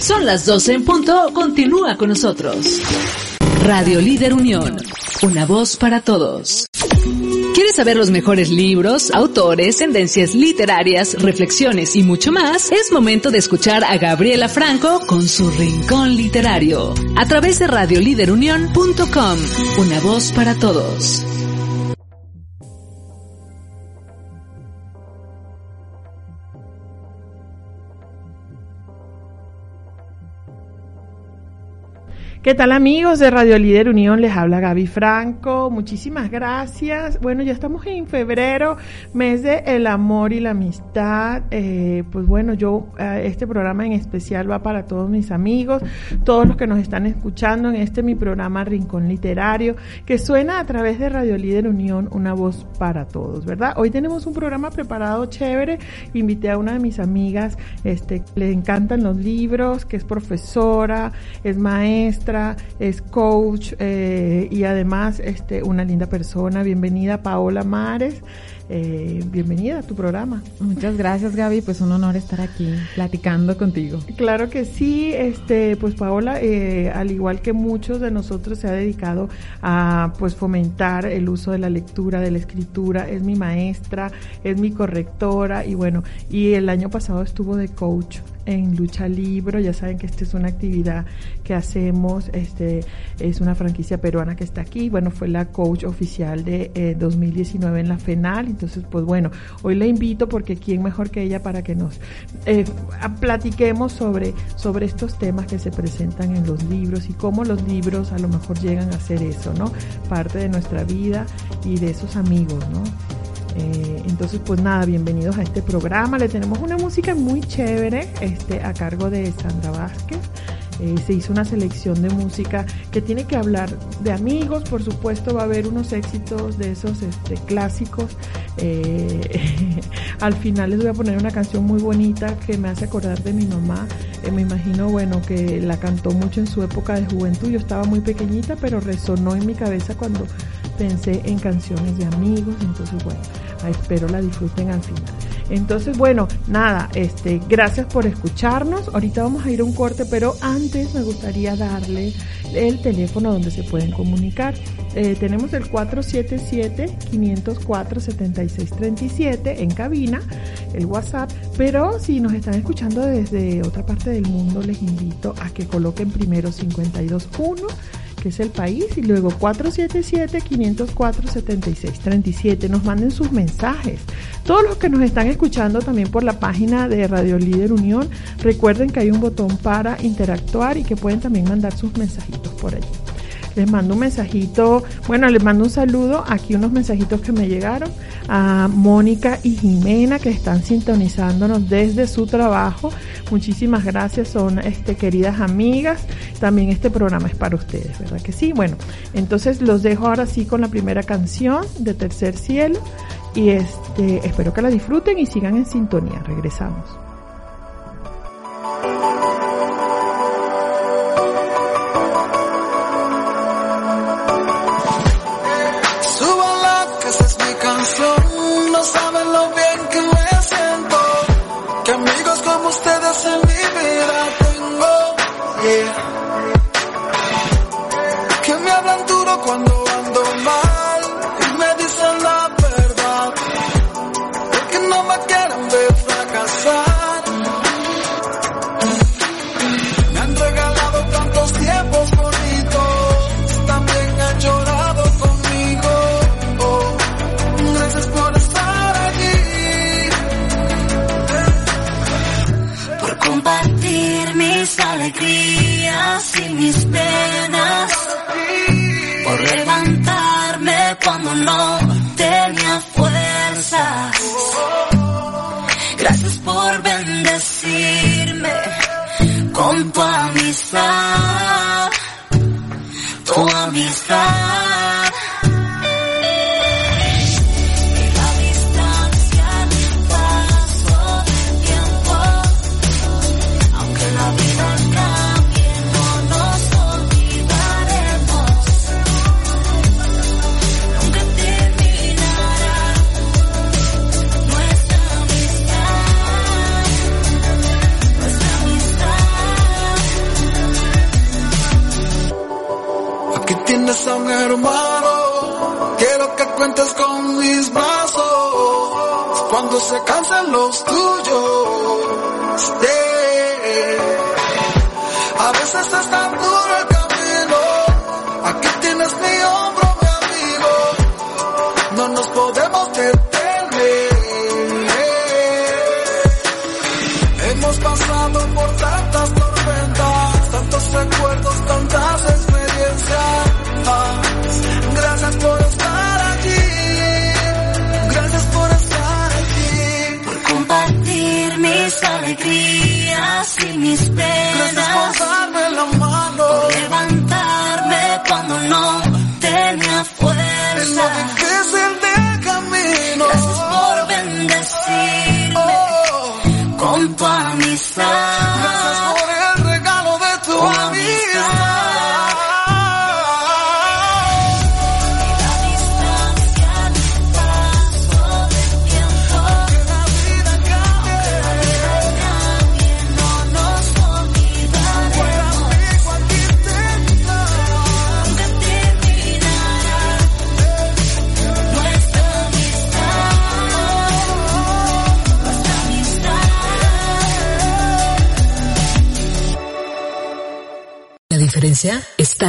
Son las 12 en punto, continúa con nosotros. Radio Líder Unión, una voz para todos. ¿Quieres saber los mejores libros, autores, tendencias literarias, reflexiones y mucho más? Es momento de escuchar a Gabriela Franco con su Rincón Literario a través de radioliderunión.com, una voz para todos. ¿Qué tal amigos de Radio Líder Unión? Les habla Gaby Franco. Muchísimas gracias. Bueno, ya estamos en febrero, mes de el amor y la amistad. Eh, pues bueno, yo, eh, este programa en especial va para todos mis amigos, todos los que nos están escuchando en este mi programa Rincón Literario, que suena a través de Radio Líder Unión, una voz para todos, ¿verdad? Hoy tenemos un programa preparado chévere. Invité a una de mis amigas, este, le encantan los libros, que es profesora, es maestra es coach eh, y además este, una linda persona. Bienvenida Paola Mares. Eh, bienvenida a tu programa. Muchas gracias Gaby, pues un honor estar aquí platicando contigo. Claro que sí, este, pues Paola, eh, al igual que muchos de nosotros se ha dedicado a pues fomentar el uso de la lectura, de la escritura, es mi maestra, es mi correctora y bueno, y el año pasado estuvo de coach en Lucha Libro. Ya saben que esta es una actividad que hacemos, este es una franquicia peruana que está aquí. Bueno, fue la coach oficial de 2019 eh, en la FENAL. Entonces, pues bueno, hoy la invito porque quién mejor que ella para que nos eh, platiquemos sobre, sobre estos temas que se presentan en los libros y cómo los libros a lo mejor llegan a ser eso, ¿no? Parte de nuestra vida y de esos amigos, ¿no? Eh, entonces, pues nada, bienvenidos a este programa. Le tenemos una música muy chévere este, a cargo de Sandra Vázquez. Eh, se hizo una selección de música que tiene que hablar de amigos, por supuesto va a haber unos éxitos de esos este, clásicos. Eh, al final les voy a poner una canción muy bonita que me hace acordar de mi mamá. me imagino, bueno, que la cantó mucho en su época de juventud. Yo estaba muy pequeñita, pero resonó en mi cabeza cuando pensé en canciones de amigos, entonces bueno, espero la disfruten al final. Entonces, bueno, nada, este, gracias por escucharnos. Ahorita vamos a ir a un corte, pero antes me gustaría darle el teléfono donde se pueden comunicar. Eh, tenemos el 477-504-7637 en cabina, el WhatsApp, pero si nos están escuchando desde otra parte del mundo, les invito a que coloquen primero 521 que es el país, y luego 477-504-7637. Nos manden sus mensajes. Todos los que nos están escuchando también por la página de Radio Líder Unión, recuerden que hay un botón para interactuar y que pueden también mandar sus mensajitos por allí les mando un mensajito, bueno, les mando un saludo, aquí unos mensajitos que me llegaron a Mónica y Jimena que están sintonizándonos desde su trabajo. Muchísimas gracias, son este, queridas amigas. También este programa es para ustedes, ¿verdad que sí? Bueno, entonces los dejo ahora sí con la primera canción de Tercer Cielo y este, espero que la disfruten y sigan en sintonía. Regresamos.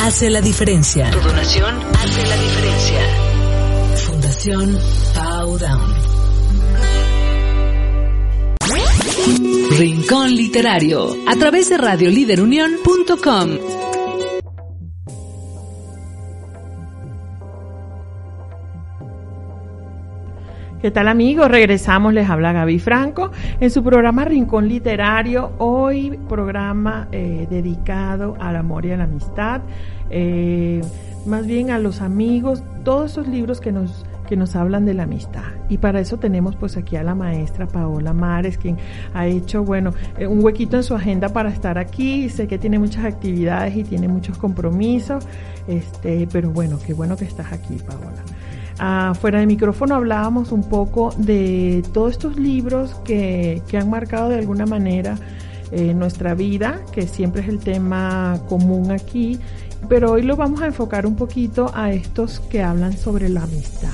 hace la diferencia. Tu donación hace la diferencia. Fundación Powdown. Rincón Literario, a través de radioliderunión.com. ¿Qué tal amigos? Regresamos, les habla Gaby Franco en su programa Rincón Literario, hoy programa eh, dedicado al amor y a la amistad, eh, más bien a los amigos, todos esos libros que nos que nos hablan de la amistad. Y para eso tenemos pues aquí a la maestra Paola Mares, quien ha hecho, bueno, eh, un huequito en su agenda para estar aquí. Sé que tiene muchas actividades y tiene muchos compromisos, este, pero bueno, qué bueno que estás aquí, Paola. Ah, fuera de micrófono hablábamos un poco de todos estos libros que, que han marcado de alguna manera eh, nuestra vida, que siempre es el tema común aquí, pero hoy lo vamos a enfocar un poquito a estos que hablan sobre la amistad.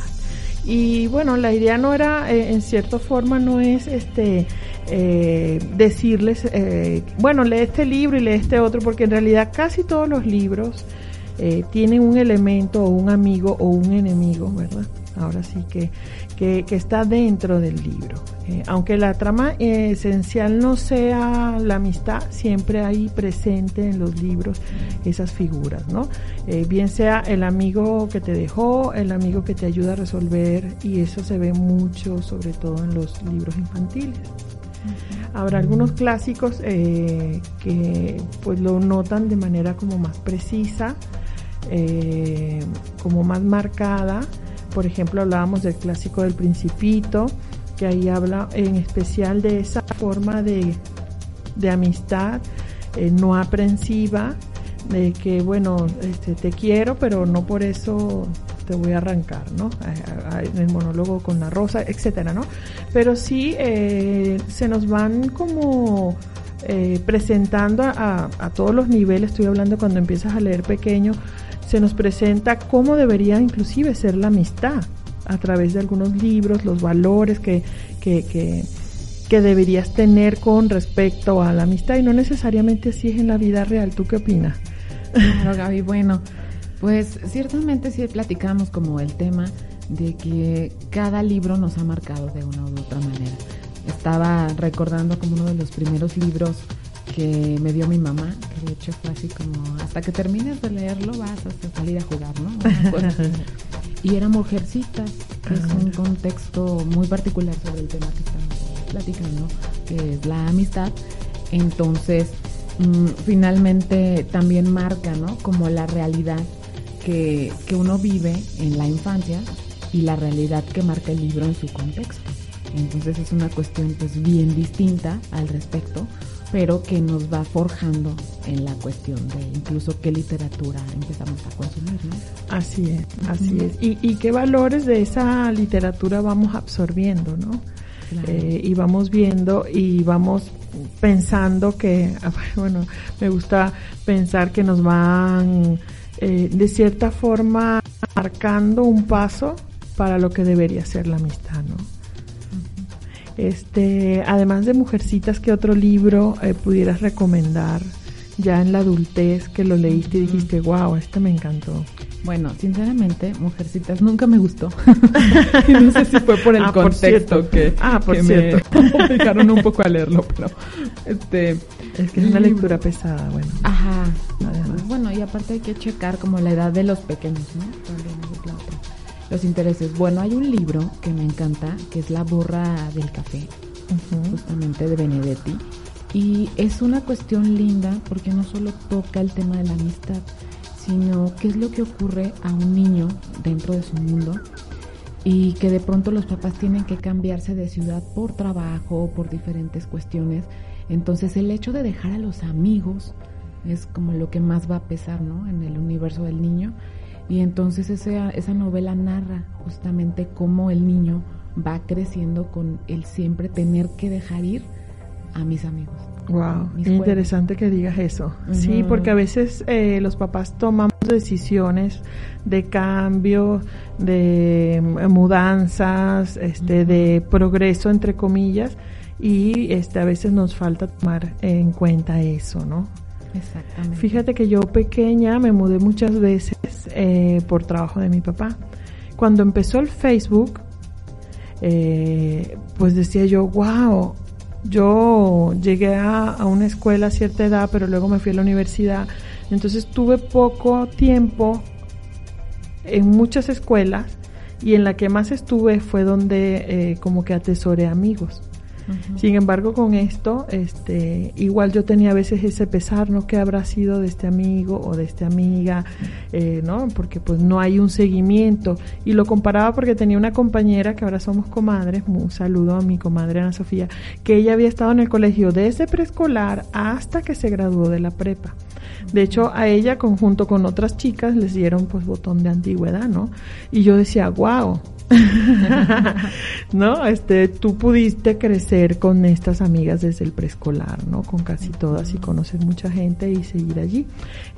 Y bueno, la idea no era, eh, en cierta forma, no es este eh, decirles, eh, bueno, lee este libro y lee este otro, porque en realidad casi todos los libros eh, tienen un elemento o un amigo o un enemigo, ¿verdad? Ahora sí que, que, que está dentro del libro. Eh, aunque la trama eh, esencial no sea la amistad, siempre hay presente en los libros esas figuras, ¿no? Eh, bien sea el amigo que te dejó, el amigo que te ayuda a resolver, y eso se ve mucho, sobre todo en los libros infantiles. Habrá algunos clásicos eh, que pues lo notan de manera como más precisa, eh, como más marcada. Por ejemplo, hablábamos del clásico del Principito, que ahí habla en especial de esa forma de, de amistad eh, no aprensiva, de que, bueno, este, te quiero, pero no por eso te voy a arrancar, ¿no? El monólogo con la rosa, etcétera, ¿no? Pero sí eh, se nos van como presentando a, a todos los niveles, estoy hablando cuando empiezas a leer pequeño, se nos presenta cómo debería inclusive ser la amistad a través de algunos libros, los valores que, que, que, que deberías tener con respecto a la amistad y no necesariamente así es en la vida real. ¿Tú qué opinas? Claro, Gaby, bueno, pues ciertamente sí platicamos como el tema de que cada libro nos ha marcado de una u otra manera. Estaba recordando como uno de los primeros libros que me dio mi mamá, que de hecho fue así como, hasta que termines de leerlo vas a salir a jugar, ¿no? Y era Mujercitas, que es un contexto muy particular sobre el tema que estamos platicando, que es la amistad. Entonces, mm, finalmente también marca, ¿no? Como la realidad que, que uno vive en la infancia y la realidad que marca el libro en su contexto. Entonces es una cuestión pues bien distinta al respecto, pero que nos va forjando en la cuestión de incluso qué literatura empezamos a consumir, ¿no? Así es, así es. Y, y qué valores de esa literatura vamos absorbiendo, ¿no? Claro. Eh, y vamos viendo y vamos pensando que, bueno, me gusta pensar que nos van eh, de cierta forma marcando un paso para lo que debería ser la amistad, ¿no? Este, además de Mujercitas, ¿qué otro libro eh, pudieras recomendar ya en la adultez que lo leíste y dijiste, wow, este me encantó? Bueno, sinceramente, Mujercitas nunca me gustó. y no sé si fue por el Ah, contexto que, Ah, por que cierto. me obligaron un poco a leerlo, pero este Es que es una lectura pesada, bueno. Ajá. Además. Bueno, y aparte hay que checar como la edad de los pequeños, ¿no? También. Los intereses. Bueno, hay un libro que me encanta, que es La borra del café, justamente de Benedetti. Y es una cuestión linda porque no solo toca el tema de la amistad, sino qué es lo que ocurre a un niño dentro de su mundo y que de pronto los papás tienen que cambiarse de ciudad por trabajo o por diferentes cuestiones. Entonces el hecho de dejar a los amigos es como lo que más va a pesar, ¿no? En el universo del niño. Y entonces esa, esa novela narra justamente cómo el niño va creciendo con el siempre tener que dejar ir a mis amigos. Wow, Mis interesante que digas eso. Sí, porque a veces eh, los papás tomamos decisiones de cambio, de mm, mudanzas, este, de progreso entre comillas, y este a veces nos falta tomar en cuenta eso, ¿no? Exactamente. Fíjate que yo pequeña me mudé muchas veces eh, por trabajo de mi papá. Cuando empezó el Facebook, eh, pues decía yo, wow, yo llegué a, a una escuela a cierta edad, pero luego me fui a la universidad. Entonces tuve poco tiempo en muchas escuelas y en la que más estuve fue donde eh, como que atesoré amigos. Sin embargo, con esto, este, igual yo tenía a veces ese pesar, ¿no? ¿Qué habrá sido de este amigo o de esta amiga? Eh, ¿No? Porque pues no hay un seguimiento. Y lo comparaba porque tenía una compañera, que ahora somos comadres, un saludo a mi comadre Ana Sofía, que ella había estado en el colegio desde preescolar hasta que se graduó de la prepa. De hecho, a ella, conjunto con otras chicas, les dieron pues botón de antigüedad, ¿no? Y yo decía, wow. ¿No? Este, tú pudiste crecer con estas amigas desde el preescolar, ¿no? Con casi todas y conoces mucha gente y seguir allí.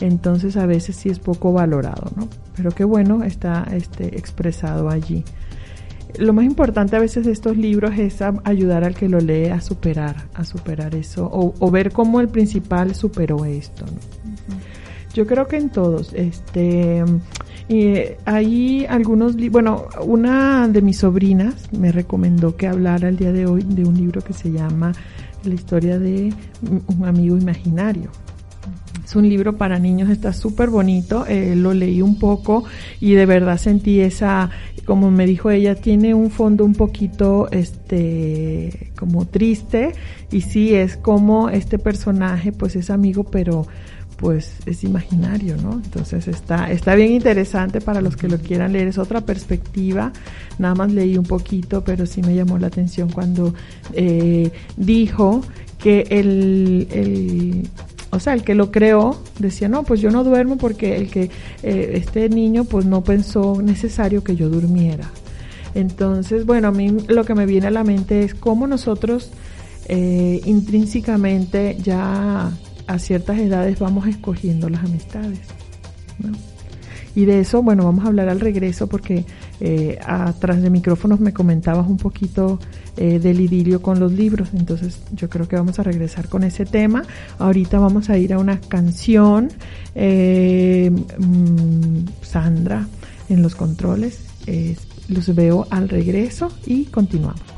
Entonces, a veces sí es poco valorado, ¿no? Pero qué bueno está este expresado allí. Lo más importante a veces de estos libros es a- ayudar al que lo lee a superar, a superar eso, o, o ver cómo el principal superó esto, ¿no? Yo creo que en todos, este, y hay algunos, bueno, una de mis sobrinas me recomendó que hablara el día de hoy de un libro que se llama La historia de un amigo imaginario. Es un libro para niños, está súper bonito, eh, lo leí un poco y de verdad sentí esa, como me dijo ella, tiene un fondo un poquito, este, como triste y sí, es como este personaje pues es amigo pero pues es imaginario, ¿no? Entonces está, está bien interesante para los que lo quieran leer, es otra perspectiva, nada más leí un poquito, pero sí me llamó la atención cuando eh, dijo que el, o sea, el que lo creó decía, no, pues yo no duermo porque el que eh, este niño pues no pensó necesario que yo durmiera. Entonces, bueno, a mí lo que me viene a la mente es cómo nosotros eh, intrínsecamente ya a ciertas edades vamos escogiendo las amistades. ¿no? Y de eso, bueno, vamos a hablar al regreso porque eh, atrás de micrófonos me comentabas un poquito eh, del idilio con los libros, entonces yo creo que vamos a regresar con ese tema. Ahorita vamos a ir a una canción, eh, mm, Sandra en los controles, los veo al regreso y continuamos.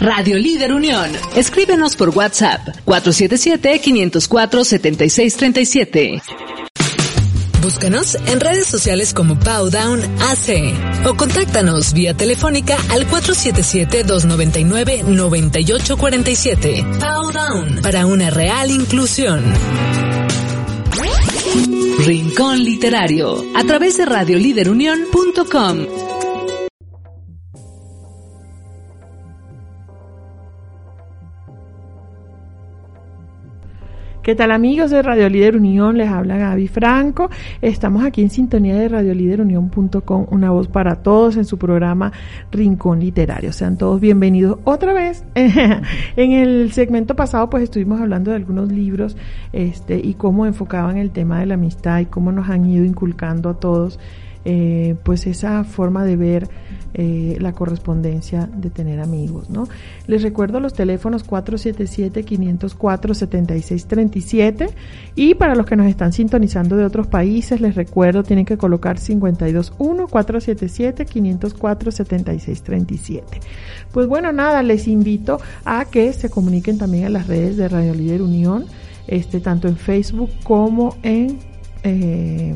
Radio Líder Unión. Escríbenos por WhatsApp 477-504-7637. Búscanos en redes sociales como Powdown AC o contáctanos vía telefónica al 477-299-9847. Powdown para una real inclusión. Rincón Literario a través de radioliderunión.com. ¿Qué tal amigos de Radio Líder Unión? Les habla Gaby Franco. Estamos aquí en sintonía de radioliderunión.com, una voz para todos en su programa Rincón Literario. Sean todos bienvenidos otra vez. en el segmento pasado pues estuvimos hablando de algunos libros este, y cómo enfocaban el tema de la amistad y cómo nos han ido inculcando a todos eh, pues esa forma de ver eh, la correspondencia de tener amigos, ¿no? Les recuerdo los teléfonos 477-504-7637 y para los que nos están sintonizando de otros países, les recuerdo, tienen que colocar 521-477-504-7637. Pues bueno, nada, les invito a que se comuniquen también en las redes de Radio Líder Unión, este, tanto en Facebook como en eh,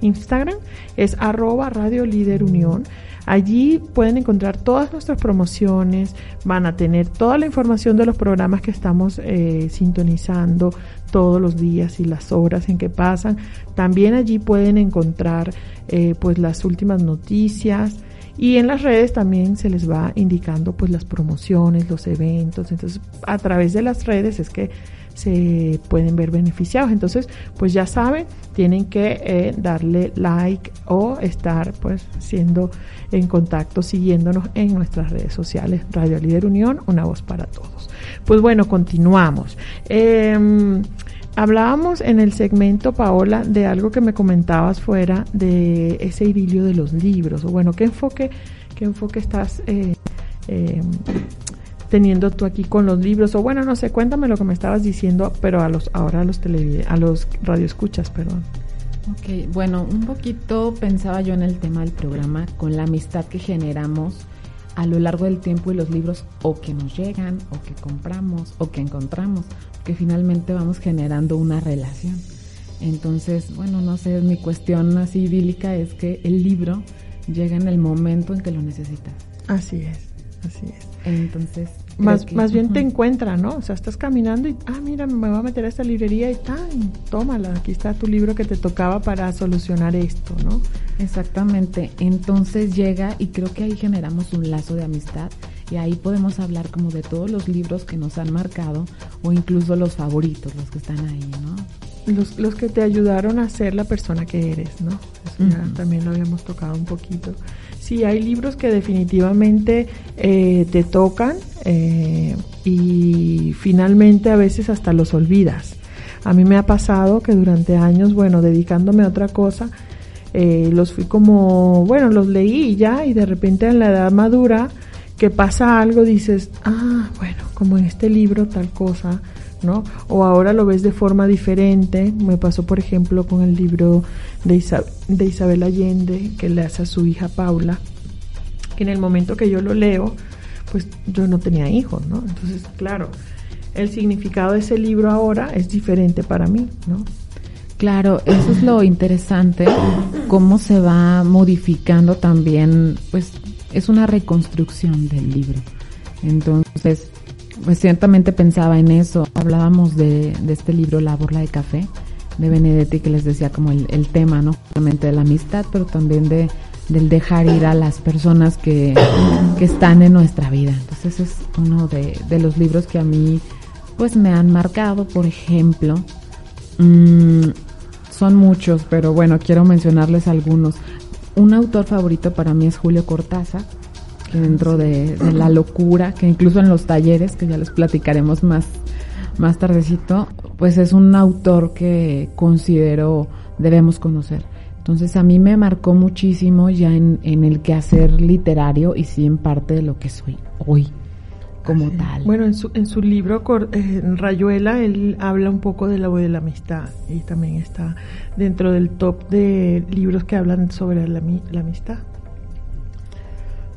Instagram, es arroba Radio Líder Unión. Allí pueden encontrar todas nuestras promociones, van a tener toda la información de los programas que estamos eh, sintonizando todos los días y las horas en que pasan. También allí pueden encontrar eh, pues las últimas noticias y en las redes también se les va indicando pues las promociones, los eventos. Entonces a través de las redes es que se pueden ver beneficiados. Entonces, pues ya saben, tienen que eh, darle like o estar pues siendo en contacto, siguiéndonos en nuestras redes sociales. Radio Líder Unión, una voz para todos. Pues bueno, continuamos. Em, hablábamos en el segmento, Paola, de algo que me comentabas fuera de ese idilio de los libros. O bueno, ¿qué enfoque, qué enfoque estás eh, em, teniendo tú aquí con los libros? O bueno, no sé, cuéntame lo que me estabas diciendo, pero a los ahora a los televide a los radioescuchas, perdón. Ok, bueno, un poquito pensaba yo en el tema del programa con la amistad que generamos a lo largo del tiempo y los libros o que nos llegan o que compramos o que encontramos, que finalmente vamos generando una relación. Entonces, bueno, no sé, mi cuestión así idílica es que el libro llega en el momento en que lo necesitas. Así es, así es. Entonces, Más, que- más bien te encuentra, ¿no? O sea, estás caminando y, ah, mira, me voy a meter a esta librería y tan, tómala, aquí está tu libro que te tocaba para solucionar esto, ¿no? Exactamente, entonces llega y creo que ahí generamos un lazo de amistad y ahí podemos hablar como de todos los libros que nos han marcado o incluso los favoritos, los que están ahí, ¿no? Los, los que te ayudaron a ser la persona que eres, ¿no? Eso ya también lo habíamos tocado un poquito. Sí, hay libros que definitivamente eh, te tocan eh, y finalmente a veces hasta los olvidas. A mí me ha pasado que durante años, bueno, dedicándome a otra cosa, eh, los fui como, bueno, los leí ya, y de repente en la edad madura, que pasa algo, dices, ah, bueno, como en este libro tal cosa, ¿no? O ahora lo ves de forma diferente. Me pasó, por ejemplo, con el libro de, Isa- de Isabel Allende, que le hace a su hija Paula, que en el momento que yo lo leo, pues yo no tenía hijos, ¿no? Entonces, claro, el significado de ese libro ahora es diferente para mí, ¿no? Claro, eso es lo interesante, cómo se va modificando también, pues es una reconstrucción del libro. Entonces, pues ciertamente pensaba en eso. Hablábamos de, de este libro, La Borla de Café, de Benedetti, que les decía como el, el tema, ¿no? Justamente de la amistad, pero también de del dejar ir a las personas que, que están en nuestra vida. Entonces, es uno de, de los libros que a mí, pues me han marcado, por ejemplo. Mm, son muchos, pero bueno, quiero mencionarles algunos. Un autor favorito para mí es Julio Cortázar, dentro de, de la locura, que incluso en los talleres, que ya les platicaremos más, más tardecito, pues es un autor que considero debemos conocer. Entonces a mí me marcó muchísimo ya en, en el quehacer literario y sí en parte de lo que soy hoy como tal. Bueno, en su, en su libro Cor- eh, Rayuela, él habla un poco de la, de la amistad y también está dentro del top de libros que hablan sobre la, la amistad.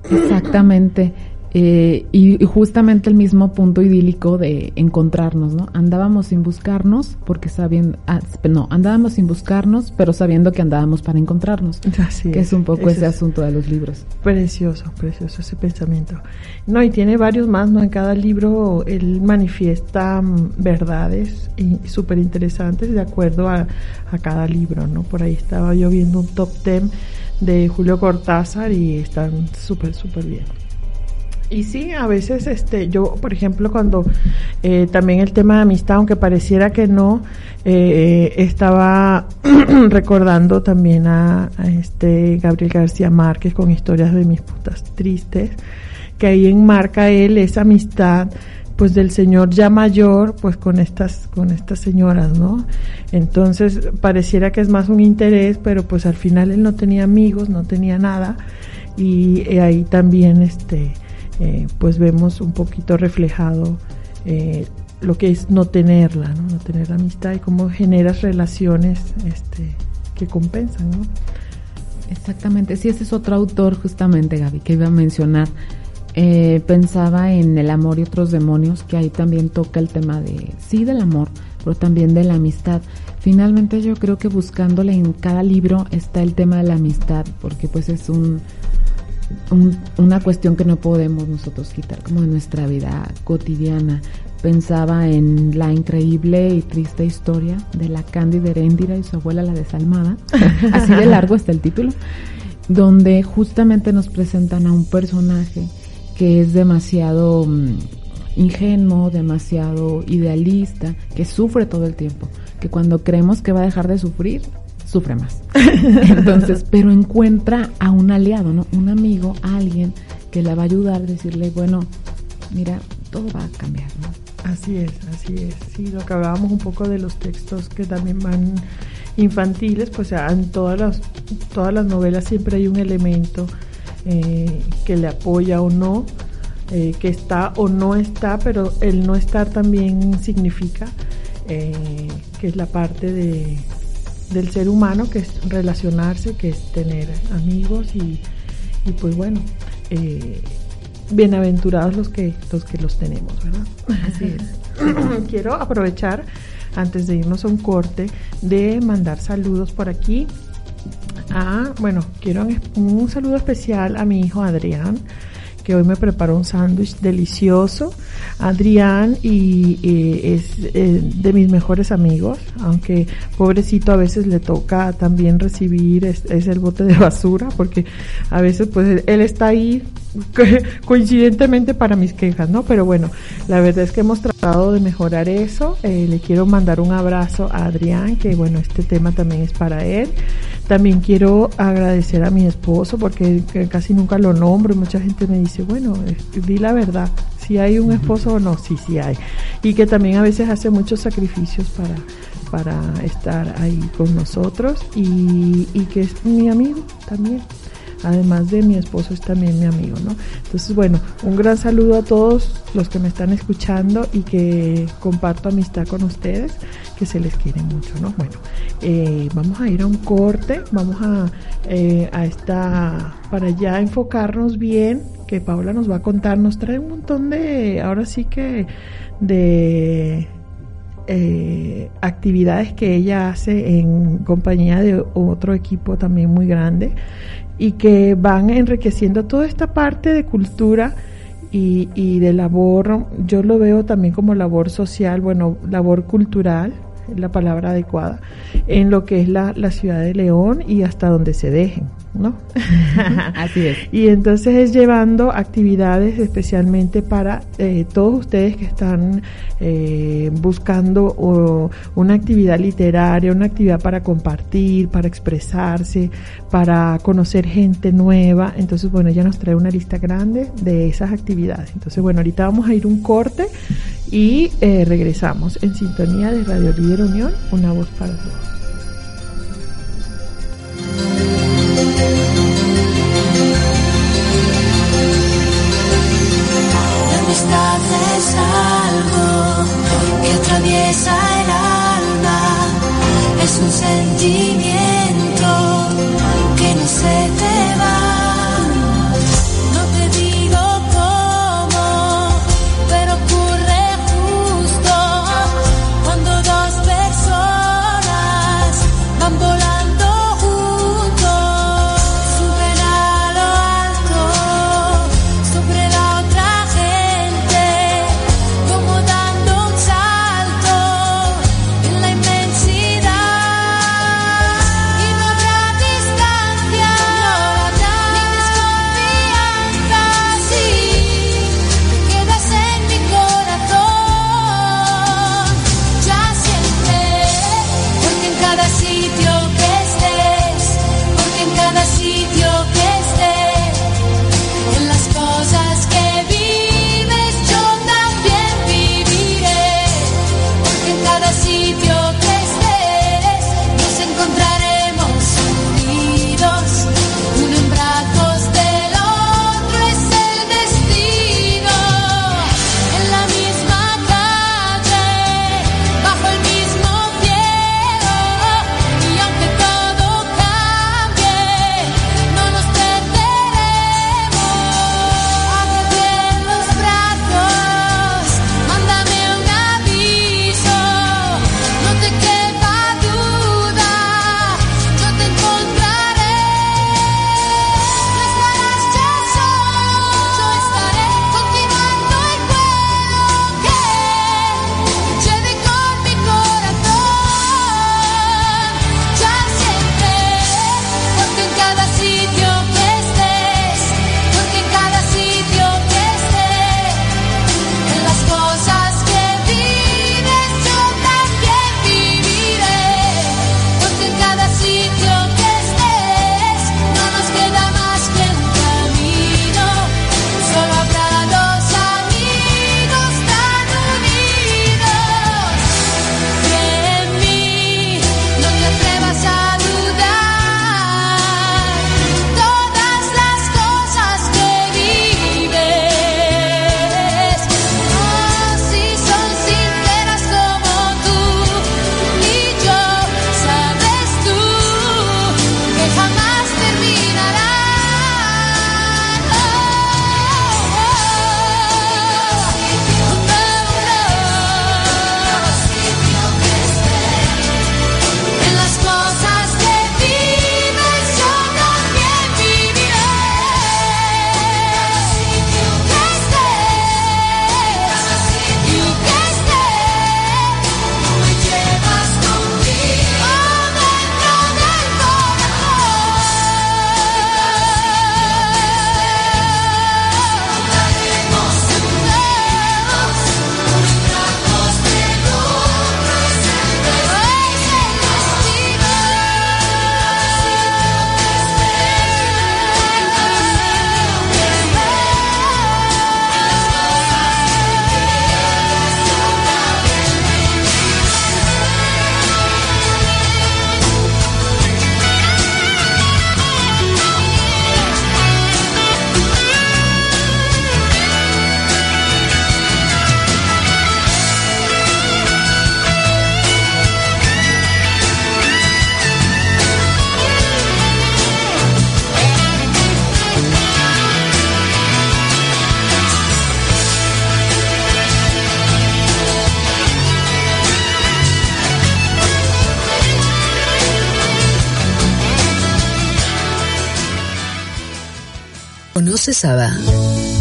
Exactamente. Eh, y, y justamente el mismo punto idílico de encontrarnos, ¿no? Andábamos sin buscarnos porque sabiendo, ah, no, andábamos sin buscarnos, pero sabiendo que andábamos para encontrarnos. Así que es un poco ese es asunto de los libros. Precioso, precioso ese pensamiento. No, y tiene varios más, ¿no? En cada libro él manifiesta mm, verdades y súper interesantes de acuerdo a, a cada libro, ¿no? Por ahí estaba yo viendo un top 10 de Julio Cortázar y están súper, súper bien. Y sí, a veces, este, yo, por ejemplo, cuando eh, también el tema de amistad, aunque pareciera que no, eh, estaba recordando también a, a este Gabriel García Márquez con historias de mis putas tristes, que ahí enmarca él esa amistad pues del señor ya mayor pues con estas con estas señoras no entonces pareciera que es más un interés pero pues al final él no tenía amigos no tenía nada. Y eh, ahí también este eh, pues vemos un poquito reflejado eh, lo que es no tenerla no, no tener amistad y cómo generas relaciones este que compensan no Exactamente, sí, ese es otro autor justamente, Gaby, que iba a mencionar. Eh, pensaba en El amor y otros demonios, que ahí también toca el tema de, sí, del amor, pero también de la amistad. Finalmente yo creo que buscándole en cada libro está el tema de la amistad, porque pues es un, un- una cuestión que no podemos nosotros quitar como de nuestra vida cotidiana. Pensaba en la increíble y triste historia de la Cándida Heréndira y su abuela la desalmada, así de largo está el título, donde justamente nos presentan a un personaje que es demasiado mm, ingenuo, demasiado idealista, que sufre todo el tiempo, que cuando creemos que va a dejar de sufrir, sufre más. Entonces, pero encuentra a un aliado, ¿no? Un amigo, alguien que la va a ayudar, decirle, bueno, mira, todo va a cambiar, ¿no? Así es, así es. Sí, lo que hablábamos un poco de los textos que también van infantiles, pues en todas las, todas las novelas siempre hay un elemento eh, que le apoya o no, eh, que está o no está, pero el no estar también significa eh, que es la parte de, del ser humano, que es relacionarse, que es tener amigos y, y pues bueno, eh, bienaventurados los que los que los tenemos, ¿verdad? Así es. Quiero aprovechar antes de irnos a un corte de mandar saludos por aquí. Ah, bueno, quiero un, saludo especial a mi hijo Adrián, que hoy me preparó un sándwich delicioso. Adrián y es eh, de mis mejores amigos, aunque pobrecito a veces le toca también recibir es, es el bote de basura, porque a veces pues él está ahí coincidentemente para mis quejas, ¿no? Pero bueno, la verdad es que hemos tratado de mejorar eso. Eh, le quiero mandar un abrazo a Adrián, que bueno, este tema también es para él. También quiero agradecer a mi esposo, porque que casi nunca lo nombro y mucha gente me dice, bueno, eh, di la verdad, si hay un esposo o no, sí, sí hay. Y que también a veces hace muchos sacrificios para para estar ahí con nosotros y que es mi amigo también además de mi esposo es también mi amigo, ¿no? Entonces, bueno, un gran saludo a todos los que me están escuchando y que comparto amistad con ustedes, que se les quiere mucho, ¿no? Bueno, eh, vamos a ir a un corte, vamos a, eh, a esta, para ya enfocarnos bien, que Paula nos va a contar, nos trae un montón de, ahora sí que, de eh, actividades que ella hace en compañía de otro equipo también muy grande y que van enriqueciendo toda esta parte de cultura y, y de labor, yo lo veo también como labor social, bueno, labor cultural, es la palabra adecuada, en lo que es la, la ciudad de León y hasta donde se dejen, ¿no? Así es. Y entonces es llevando actividades especialmente para eh, todos ustedes que están eh, buscando o, una actividad literaria, una actividad para compartir, para expresarse, para conocer gente nueva. Entonces, bueno, ella nos trae una lista grande de esas actividades. Entonces, bueno, ahorita vamos a ir un corte y eh, regresamos en sintonía de Radio Líder Unión, una voz para todos. Es algo que atraviesa el alma, es un sentimiento ¿Conoces ABA?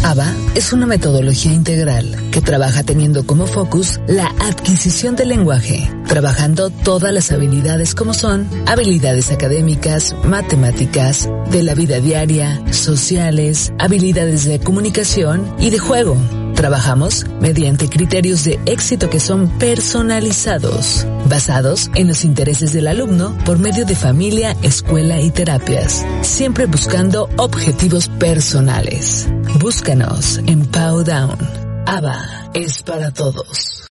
ABA es una metodología integral que trabaja teniendo como focus la adquisición del lenguaje, trabajando todas las habilidades como son habilidades académicas, matemáticas, de la vida diaria, sociales, habilidades de comunicación y de juego. Trabajamos mediante criterios de éxito que son personalizados, basados en los intereses del alumno por medio de familia, escuela y terapias, siempre buscando objetivos personales. Búscanos en Powdown. ABA es para todos.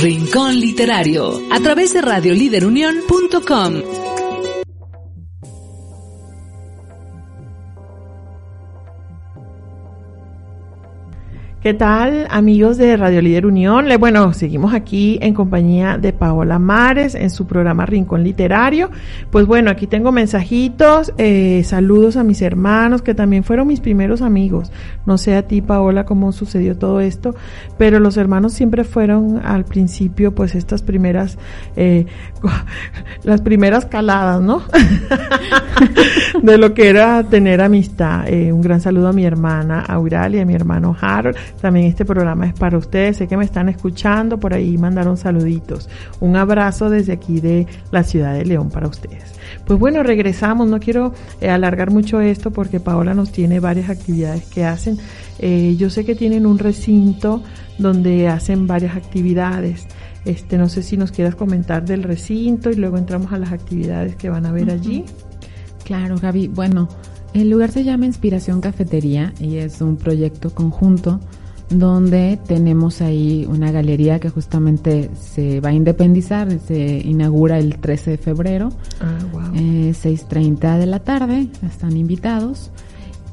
Rincón Literario, a través de radioliderunión.com. ¿Qué tal, amigos de Radio Líder Unión? Bueno, seguimos aquí en compañía de Paola Mares en su programa Rincón Literario. Pues bueno, aquí tengo mensajitos, eh, saludos a mis hermanos que también fueron mis primeros amigos. No sé a ti, Paola, cómo sucedió todo esto, pero los hermanos siempre fueron al principio, pues estas primeras, eh, las primeras caladas, ¿no? de lo que era tener amistad. Eh, un gran saludo a mi hermana Auralia, a mi hermano Harold. También este programa es para ustedes. Sé que me están escuchando, por ahí mandaron saluditos. Un abrazo desde aquí de la ciudad de León para ustedes. Pues bueno, regresamos. No quiero eh, alargar mucho esto porque Paola nos tiene varias actividades que hacen. Eh, yo sé que tienen un recinto donde hacen varias actividades. Este, no sé si nos quieras comentar del recinto y luego entramos a las actividades que van a ver allí. Claro, Gaby. Bueno, el lugar se llama Inspiración Cafetería y es un proyecto conjunto donde tenemos ahí una galería que justamente se va a independizar, se inaugura el 13 de febrero, Ah, wow. eh, 6.30 de la tarde, están invitados.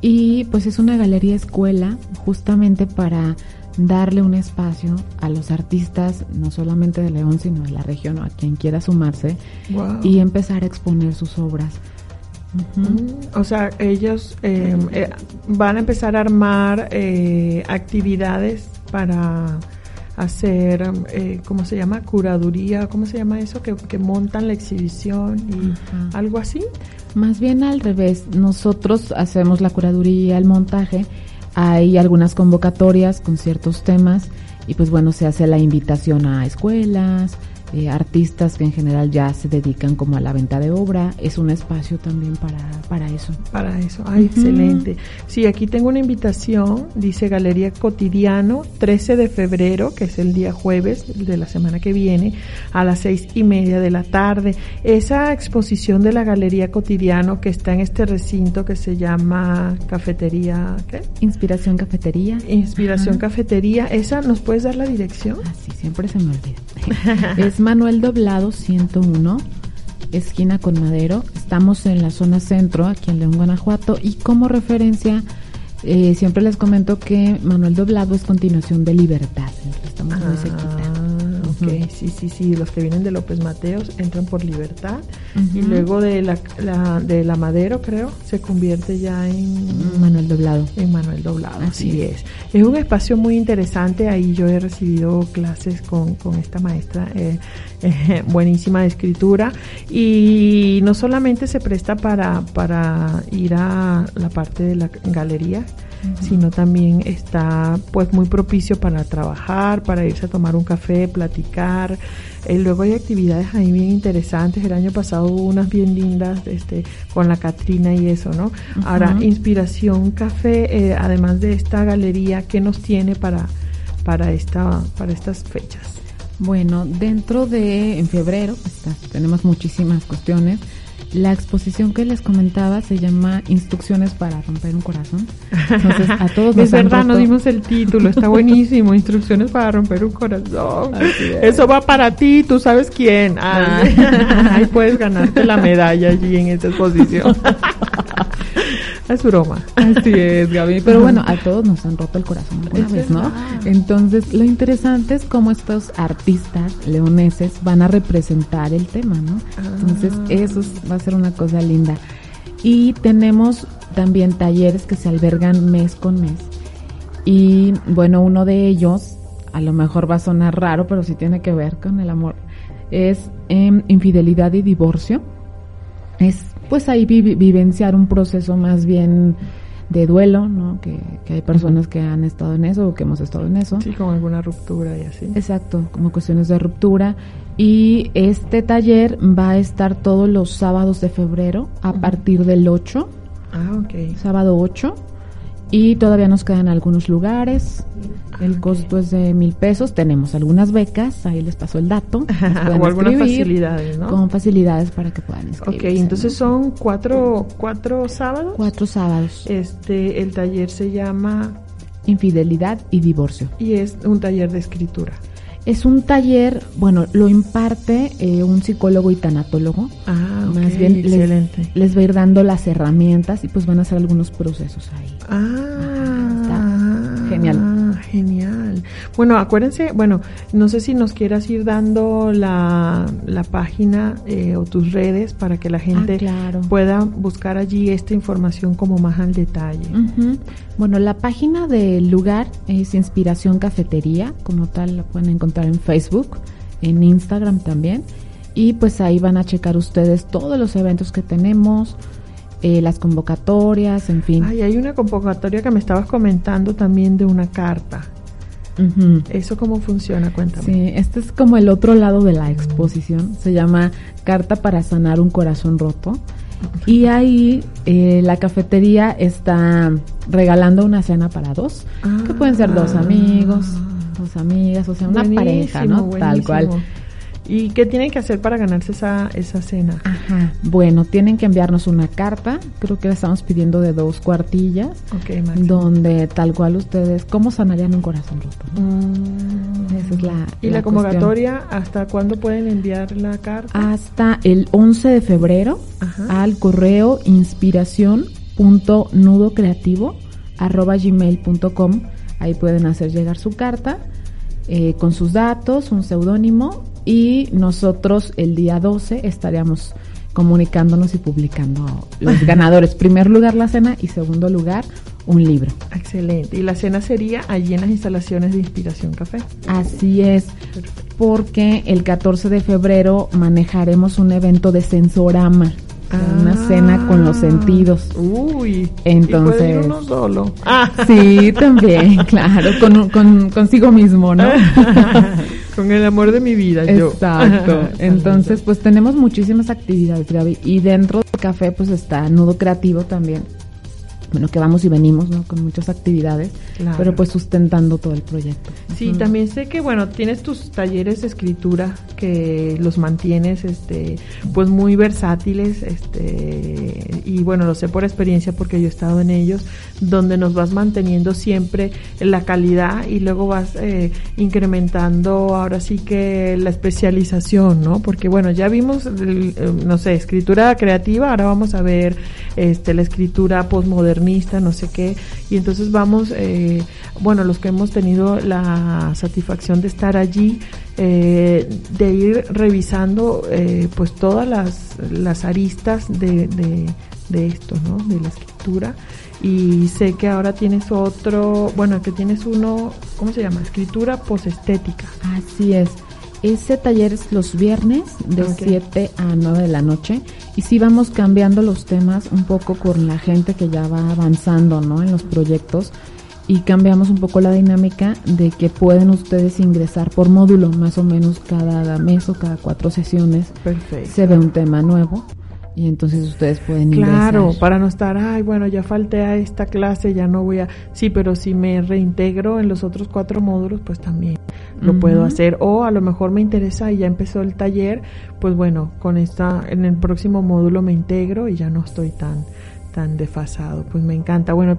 Y pues es una galería escuela justamente para darle un espacio a los artistas, no solamente de León, sino de la región o a quien quiera sumarse, Wow. y empezar a exponer sus obras. O sea, ellos eh, eh, van a empezar a armar eh, actividades para hacer, eh, ¿cómo se llama? Curaduría, ¿cómo se llama eso? Que, que montan la exhibición y algo así. Más bien al revés, nosotros hacemos la curaduría, el montaje, hay algunas convocatorias con ciertos temas y pues bueno, se hace la invitación a escuelas, eh, artistas que en general ya se dedican como a la venta de obra, es un espacio también para, para eso. Para eso. Ay, excelente. Sí, aquí tengo una invitación, dice Galería Cotidiano, 13 de febrero, que es el día jueves de la semana que viene, a las seis y media de la tarde. Esa exposición de la Galería Cotidiano que está en este recinto que se llama Cafetería, ¿qué? Inspiración Cafetería. Inspiración. Cafetería. ¿Esa nos puedes dar la dirección? Ah, sí, siempre se me olvida. es Manuel Doblado 101, esquina con Madero. Estamos en la zona centro, aquí en León, Guanajuato. Y como referencia, eh, siempre les comento que Manuel Doblado es continuación de Libertad. entonces Estamos muy cerquita. Sí, sí, sí. Los que vienen de López Mateos entran por Libertad y luego de la, la- de la Madero, creo, se convierte ya en Manuel Doblado. en Manuel Doblado. Así, Así es. Es un espacio muy interesante. Ahí yo he recibido clases con, con esta maestra eh, eh, buenísima de escritura y no solamente se presta para, para ir a la parte de la galería, sino también está pues muy propicio para trabajar, para irse a tomar un café, platicar. Eh, luego hay actividades ahí bien interesantes. El año pasado hubo unas bien lindas este, con la Catrina y eso, ¿no? Ahora. Inspiración Café, eh, además de esta galería, ¿qué nos tiene para, para, esta, para estas fechas? Bueno, dentro de, en febrero, pues, tenemos muchísimas cuestiones. La exposición que les comentaba se llama Instrucciones para romper un corazón. Entonces, a todos nos es verdad, no roto- dimos el título, está buenísimo. Instrucciones para romper un corazón. Es. Eso va para ti, tú sabes quién. Ay, Ahí puedes ganarte la medalla allí en esta exposición. Es broma. Así es, Gaby. Pero bueno, a todos nos han roto el corazón alguna vez, ¿no? Entonces, lo interesante es cómo estos artistas leoneses van a representar el tema, ¿no? Entonces, Ah. eso es- va a ser una cosa linda. Y tenemos también talleres que se albergan mes con mes. Y bueno, uno de ellos, a lo mejor va a sonar raro, pero sí tiene que ver con el amor, es em, infidelidad y divorcio. Es pues ahí vi- vivenciar un proceso más bien de duelo, ¿no? Que, que hay personas que han estado en eso o que hemos estado en eso. Sí, con alguna ruptura y así. Exacto, como cuestiones de ruptura. Y este taller va a estar todos los sábados de febrero a partir del 8, Ah, ok. sábado 8. Y todavía nos quedan algunos lugares. El costo es de mil pesos. Tenemos algunas becas, ahí les paso el dato. o algunas facilidades, ¿no? Con facilidades para que puedan Ok, inscribirse. entonces ¿no? son cuatro, cuatro sábados. cuatro sábados. Este, el taller se llama Infidelidad y divorcio. y es un taller de escritura. Es un taller, bueno, lo imparte eh, un psicólogo y tanatólogo. Ah, ok, Más bien les- excelente. Les, va a ir dando las herramientas y pues van a hacer algunos procesos ahí. Ah, Está genial. Genial. Bueno, acuérdense, bueno, no sé si nos quieras ir dando la, la página eh, o tus redes para que la gente Ah, claro. pueda buscar allí esta información como más al detalle. Bueno, la página del lugar es Inspiración Cafetería, como tal la pueden encontrar en Facebook, en Instagram también. Y pues ahí van a checar ustedes todos los eventos que tenemos, eh, las convocatorias, en fin. Ay, hay una convocatoria que me estabas comentando también de una carta. ¿Eso cómo funciona? Cuéntame. Sí, este es como el otro lado de la exposición. Se llama Carta para sanar un corazón roto. Y ahí eh, la cafetería está regalando una cena para dos, que pueden ser dos amigos, dos amigas, o sea, una pareja, ¿no? Buenísimo, Tal cual. ¿Y qué tienen que hacer para ganarse esa, esa cena? Ajá. Bueno, tienen que enviarnos una carta, creo que la estamos pidiendo de dos cuartillas, Ok, Maxi. donde tal cual ustedes, ¿cómo sanarían un corazón roto? Mm. Esa es la, ¿Y la, cuestión. convocatoria hasta cuándo pueden enviar la carta? hasta el 11 de febrero Ajá. al correo inspiración.nudocreativo arroba gmail.com ahí pueden hacer llegar su carta eh, con sus datos, un seudónimo y nosotros el día 12 estaríamos comunicándonos y publicando los ganadores. Primer lugar la cena y segundo lugar un libro. Excelente. Y la cena sería allí en las instalaciones de Inspiración Café. Así es, porque el 14 de febrero manejaremos un evento de sensorama, una Ah. cena con los sentidos. Uy. Entonces- ¿Y puede ir uno solo. Ah. Sí, también, claro, con, con- consigo mismo, ¿no? Con el amor de mi vida, yo. Exacto. Entonces, pues tenemos muchísimas actividades, Gaby. Y dentro del café, pues está Nudo Creativo también. Bueno, que vamos y venimos, ¿no? Con muchas actividades, Claro. pero pues sustentando todo el proyecto. Sí, también sé que bueno, tienes tus talleres de escritura que los mantienes este pues muy versátiles, este y bueno, lo sé por experiencia porque yo he estado en ellos, donde nos vas manteniendo siempre la calidad y luego vas eh, incrementando ahora sí que la especialización, ¿no? Porque bueno, ya vimos el, eh, no sé, escritura creativa, ahora vamos a ver este la escritura no sé qué, y entonces vamos eh, bueno, los que hemos tenido la satisfacción de estar allí, eh, de ir revisando eh, pues todas las, las aristas de, de, de esto, ¿no? De la escritura. Y sé que ahora tienes otro, bueno, que tienes uno, ¿cómo se llama? Escritura posestética. Así es. Ese taller es los viernes de Ok. 7 a 9 de la noche y sí vamos cambiando los temas un poco con la gente que ya va avanzando, ¿no? En los proyectos y cambiamos un poco la dinámica de que pueden ustedes ingresar por módulo, más o menos cada mes o cada cuatro sesiones Perfecto. se ve un tema nuevo y entonces ustedes pueden ingresar. Claro, para no estar, ay, bueno, ya falté a esta clase, ya no voy a... Sí, pero si me reintegro en los otros cuatro módulos, pues también lo puedo hacer. O a lo mejor me interesa y ya empezó el taller, pues bueno, con esta, en el próximo módulo me integro y ya no estoy tan, tan desfasado. Pues me encanta. Bueno,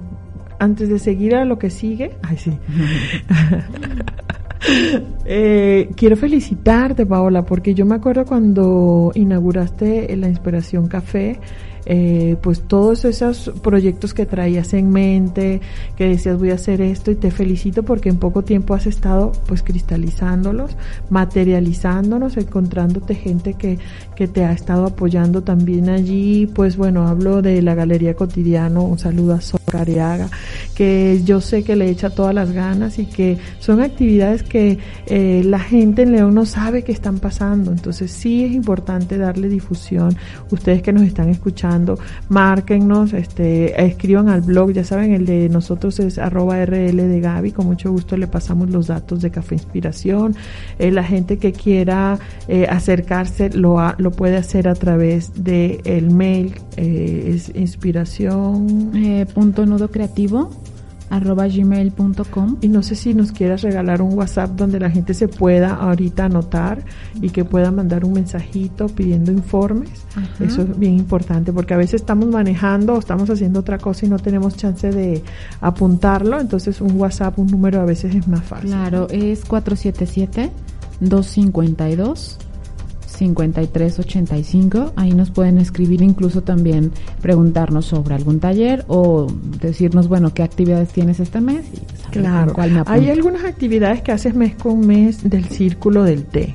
antes de seguir a lo que sigue, ay, sí. Eh, quiero felicitarte, Paola, porque yo me acuerdo cuando inauguraste la Inspiración Café, eh, pues todos esos proyectos que traías en mente, que decías voy a hacer esto y te felicito porque en poco tiempo has estado pues cristalizándolos, materializándonos, encontrándote gente que, que te ha estado apoyando también allí, pues bueno, hablo de la Galería Cotidiano, un saludo a Socariaga, que yo sé que le echa todas las ganas y que son actividades que eh, la gente en León no sabe que están pasando, entonces sí es importante darle difusión, ustedes que nos están escuchando, escuchando, márquennos, este, escriban al blog, ya saben, el de nosotros es arroba RL de Gaby, con mucho gusto le pasamos los datos de Café Inspiración. Eh, la gente que quiera eh, acercarse lo, ha- lo puede hacer a través de el mail, eh, es inspiración. Punto nudo creativo gmail.com Y no sé si nos quieras regalar un WhatsApp donde la gente se pueda ahorita anotar y que pueda mandar un mensajito pidiendo informes. Ajá. Eso es bien importante porque a veces estamos manejando o estamos haciendo otra cosa y no tenemos chance de apuntarlo. Entonces un WhatsApp, un número a veces es más fácil. Claro, es 477-252. 5385, ahí nos pueden escribir incluso también preguntarnos sobre algún taller o decirnos, bueno, qué actividades tienes este mes y saber Claro. cuál me apunto. Hay algunas actividades que haces mes con mes del círculo del té.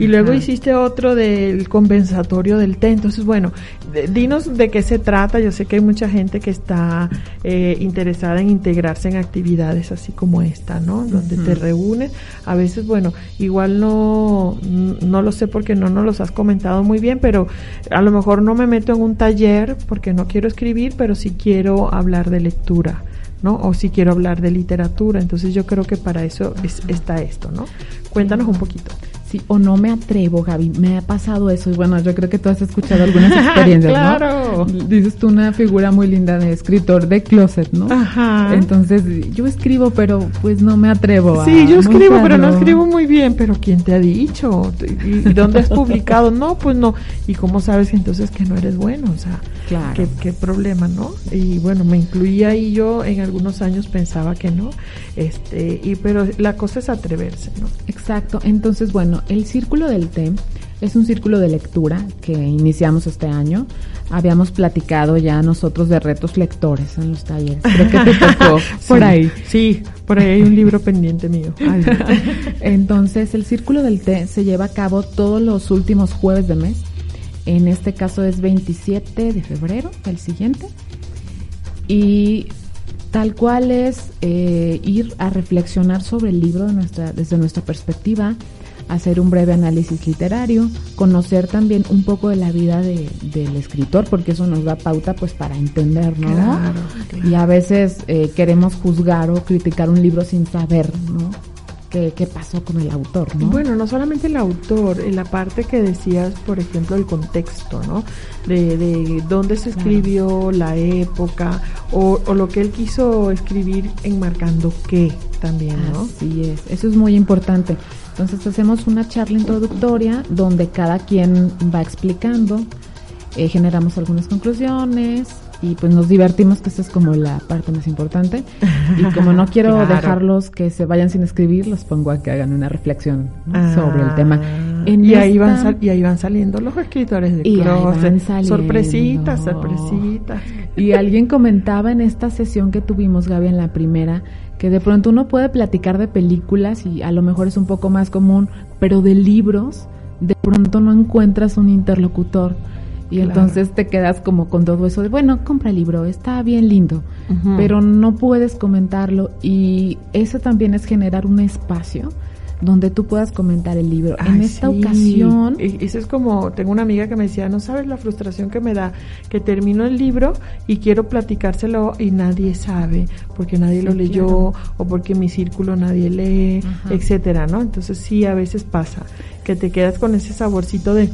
Y luego Ajá. hiciste otro del compensatorio del té. Entonces, bueno, de- dinos de qué se trata. Yo sé que hay mucha gente que está eh, interesada en integrarse en actividades así como esta, ¿no? Donde te reúnes. A veces, bueno, igual no, no lo sé porque no nos los has comentado muy bien, pero a lo mejor no me meto en un taller porque no quiero escribir, pero sí quiero hablar de lectura. ¿no? O si quiero hablar de literatura, entonces yo creo que para eso es- está esto, ¿no? Cuéntanos un poquito. Sí, o no me atrevo, Gaby. Me ha pasado eso. Y bueno, yo creo que tú has escuchado algunas experiencias, Claro. ¿no? Dices tú una figura muy linda de escritor de closet, ¿no? Ajá. Entonces, yo escribo, pero pues no me atrevo Sí, yo escribo, pero no escribo muy bien, pero ¿quién te ha dicho? ¿Y, y dónde has publicado? No, pues no. ¿Y cómo sabes entonces que no eres bueno? O sea, Claro. ¿qué, qué problema, ¿no? Y bueno, me incluía y yo en algunos años pensaba que no, este, y pero la cosa es atreverse, ¿no? Exacto. Entonces, bueno, el Círculo del Té es un círculo de lectura que iniciamos este año. Habíamos platicado ya nosotros de retos lectores en los talleres. Creo que te tocó por Sí, ahí. Sí, por ahí hay un libro pendiente mío. Ay. Entonces, el Círculo del Té se lleva a cabo todos los últimos jueves de mes. En este caso es 27 de febrero, el siguiente. Y tal cual es eh, ir a reflexionar sobre el libro de nuestra, desde nuestra perspectiva, hacer un breve análisis literario, conocer también un poco de la vida de- del escritor, porque eso nos da pauta pues para entender, ¿no? Claro, claro. Y a veces eh, queremos juzgar o criticar un libro sin saber, ¿no? ¿Qué, qué pasó con el autor, no? Bueno, no solamente el autor, en la parte que decías, por ejemplo, el contexto, ¿no? De, de dónde se Claro. escribió, la época, o, o lo que él quiso escribir enmarcando qué también, ¿no? Así es, eso es muy importante. Entonces hacemos una charla introductoria donde cada quien va explicando, eh, generamos algunas conclusiones y pues nos divertimos, que esa es como la parte más importante. Y como no quiero Claro. dejarlos que se vayan sin escribir, los pongo a que hagan una reflexión ¿no? Ah, sobre el tema. En y, ahí van sal- y ahí van saliendo los escritores de closet. Sorpresitas, sorpresitas. Y alguien comentaba en esta sesión que tuvimos, Gaby, en la primera, que de pronto uno puede platicar de películas y a lo mejor es un poco más común, pero de libros, de pronto no encuentras un interlocutor. Y Claro. entonces te quedas como con todo eso de, bueno, compra el libro, está bien lindo, pero no puedes comentarlo. Y eso también es generar un espacio donde tú puedas comentar el libro. en esta sí. ocasión, Y- Eso es como, tengo una amiga que me decía, no sabes la frustración que me da, que termino el libro y quiero platicárselo y nadie sabe, porque nadie Sí, lo leyó claro. o porque en mi círculo nadie lee, Ajá. etcétera, ¿no? Entonces sí, a veces pasa, que te quedas con ese saborcito de,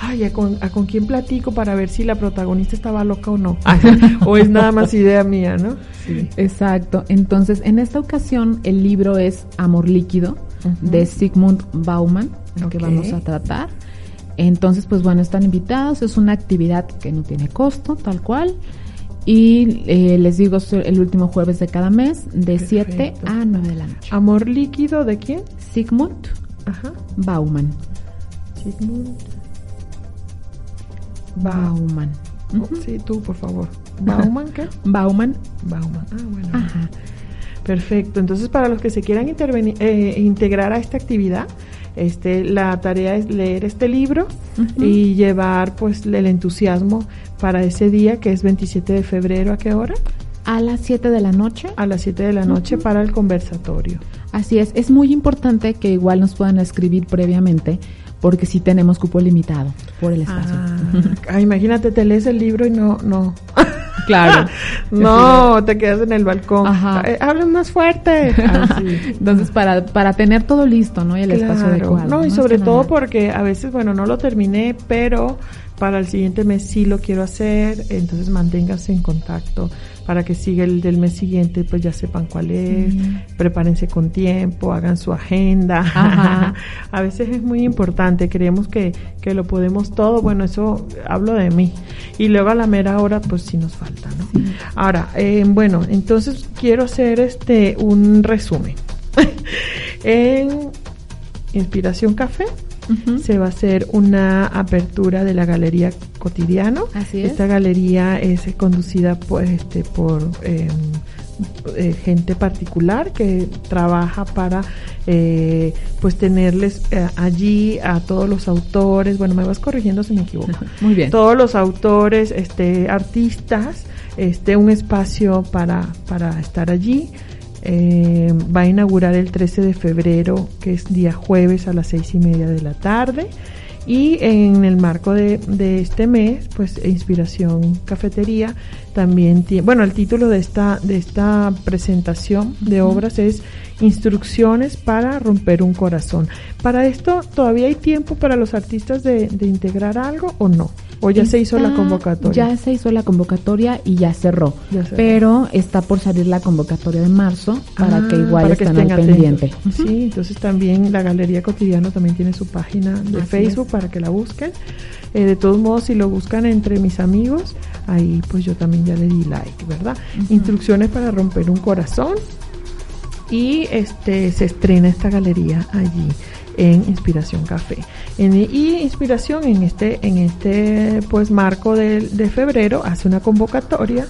ay, ¿a con, a con quién platico para ver si la protagonista estaba loca o no? o es nada más idea mía, ¿no? Sí. Exacto. Entonces, en esta ocasión, el libro es Amor Líquido de Sigmund Bauman, el que vamos a tratar. Entonces, pues bueno, están invitados. Es una actividad que no tiene costo, tal cual. Y eh, les digo, es el último jueves de cada mes, de 7 Perfecto. a 9 de la noche. Amor líquido de quién? Sigmund Ajá. Bauman. Sigmund. Bauman. Oh. Sí, tú, por favor. ¿Bauman qué? Bauman. Bauman. Ah, bueno. Ajá. Perfecto. Entonces, para los que se quieran intervenir, eh, integrar a esta actividad, este, la tarea es leer este libro y llevar pues el entusiasmo para ese día que es 27 de febrero. ¿A qué hora? A las 7 de la noche. A las 7 de la noche para el conversatorio. Así es, es muy importante que igual nos puedan escribir previamente porque sí tenemos cupo limitado por el espacio. Ah, imagínate, te lees el libro y no, no. Claro. no, te quedas en el balcón. Ajá. Eh, hablen más fuerte. Así. Entonces, para, para tener todo listo, ¿no? Y el espacio adecuado. No, y sobre todo porque a veces, bueno, no lo terminé, pero para el siguiente mes sí lo quiero hacer, entonces manténganse en contacto para que siga el del mes siguiente, pues ya sepan cuál es, prepárense con tiempo, hagan su agenda. Ajá. a veces es muy importante, creemos que, que lo podemos todo, bueno, eso hablo de mí. Y luego a la mera hora, pues sí nos falta, ¿no? Ahora, eh, bueno, entonces quiero hacer este un resumen. en Inspiración Café Se va a hacer una apertura de la Galería Cotidiano. Así es. Esta galería es eh, conducida por, este, por eh, eh, gente particular que trabaja para eh, pues tenerles eh, allí a todos los autores. Bueno, me vas corrigiendo si me equivoco. Muy bien. Todos los autores, este, artistas, este, un espacio para, para estar allí. Eh, va a inaugurar el 13 de febrero, que es día jueves a las seis y media de la tarde. Y en el marco de, de este mes, pues Inspiración Cafetería también tiene, bueno, el título de esta, de esta presentación de obras es Instrucciones para romper un corazón. Para esto, ¿todavía hay tiempo para los artistas de, de integrar algo o no? ¿O ya se hizo la convocatoria? Ya se hizo la convocatoria y ya cerró. Ya cerró. Pero está por salir la convocatoria de marzo para Ah, que igual para que estén estén pendiente. Sí, entonces también la Galería Cotidiano también tiene su página de Así Facebook es. para que la busquen. Eh, de todos modos, si lo buscan entre mis amigos, ahí pues yo también ya le di like, ¿verdad? Instrucciones para romper un corazón. Y este se estrena esta galería allí en Inspiración Café. En- y Inspiración en este, en este pues marco de, de febrero hace una convocatoria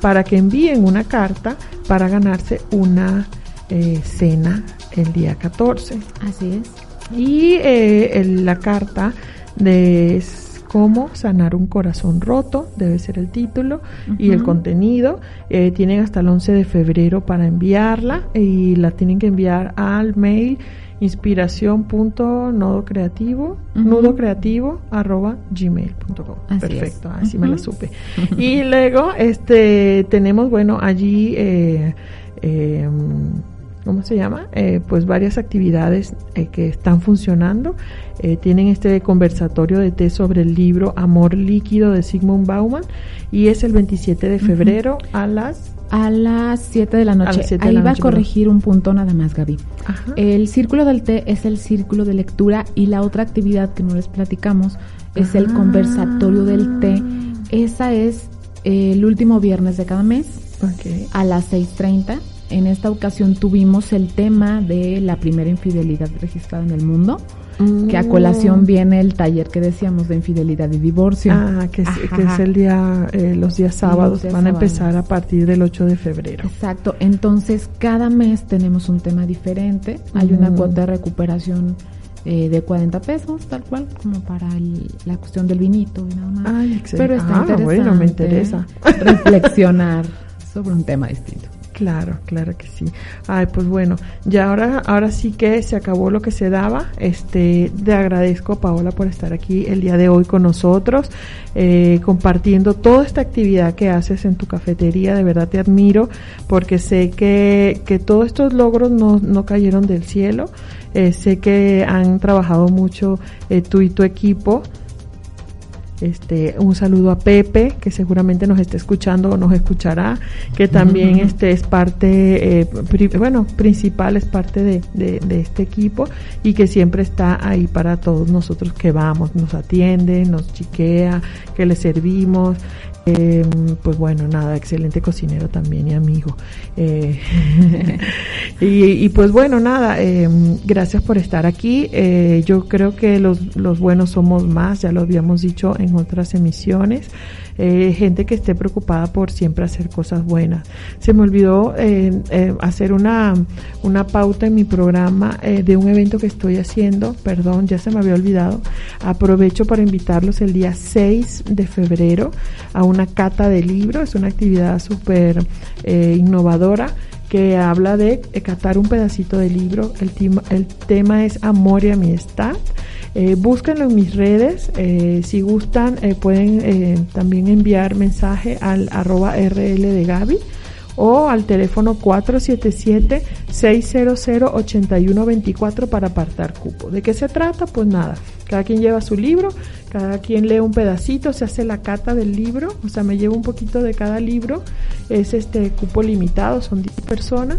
para que envíen una carta para ganarse una eh, cena el día 14. Así es. Y eh, el- la carta de cómo sanar un corazón roto, debe ser el título y el contenido. Eh, tienen hasta el 11 de febrero para enviarla y la tienen que enviar al mail inspiración.nodocreativo Ujú. nudo creativo arroba gmail.com perfecto es. así me la supe y luego este tenemos bueno allí eh, eh, ¿cómo se llama? Eh, pues varias actividades eh, que están funcionando. Eh, tienen este conversatorio de té sobre el libro Amor Líquido de Sigmund Bauman y es el 27 de febrero a las... A las 7 de la noche. Ahí la va a noche, corregir un punto nada más, Gaby. Ajá. El círculo del té es el círculo de lectura y la otra actividad que no les platicamos es el Ah. conversatorio del té. Esa es eh, el último viernes de cada mes Ok. a las 6.30. En esta ocasión tuvimos el tema de la primera infidelidad registrada en el mundo, que a colación viene el taller que decíamos de infidelidad y divorcio. Ah, que es, que Ajá. es el día, eh, los días sábados, días van a empezar a partir del 8 de febrero. Exacto, entonces cada mes tenemos un tema diferente. Hay una Ujú. cuota de recuperación eh, de 40 pesos, tal cual, como para el- la cuestión del vinito y nada más. Ay. Pero está Ah, interesante bueno, me interesa. reflexionar sobre un tema distinto. Claro, claro que sí. Ay, pues bueno, ya ahora, ahora sí que se acabó lo que se daba. Este, te agradezco Paola por estar aquí el día de hoy con nosotros, eh, compartiendo toda esta actividad que haces en tu cafetería. De verdad te admiro porque sé que, que todos estos logros no, no cayeron del cielo. Eh, sé que han trabajado mucho eh, tú y tu equipo. Este, un saludo a Pepe, que seguramente nos está escuchando o nos escuchará, que también este es parte, eh, pri- bueno, principal, es parte de, de- de este equipo y que siempre está ahí para todos nosotros que vamos, nos atiende, nos chiquea, que le servimos. Eh, pues bueno, nada, excelente cocinero también y amigo. Eh, y, y pues bueno, nada, eh, gracias por estar aquí. Eh, yo creo que los, los buenos somos más, ya lo habíamos dicho en otras emisiones. Eh, gente que esté preocupada por siempre hacer cosas buenas. Se me olvidó eh, eh, hacer una, una pauta en mi programa de un evento que estoy haciendo, perdón, ya se me había olvidado. Aprovecho para invitarlos el día 6 de febrero a una cata de libros, es una actividad súper innovadora que habla de catar un pedacito de libro. El, tema- el tema es amor y amistad. Eh, búsquenlo en mis redes. eh, si gustan, eh, pueden eh, también enviar mensaje al arroba RL de Gaby o al teléfono 477-600-8124 para apartar cupo. ¿De qué se trata? Pues nada, cada quien lleva su libro, cada quien lee un pedacito, se hace la cata del libro, o sea, me llevo un poquito de cada libro, es este cupo limitado, son 10 personas.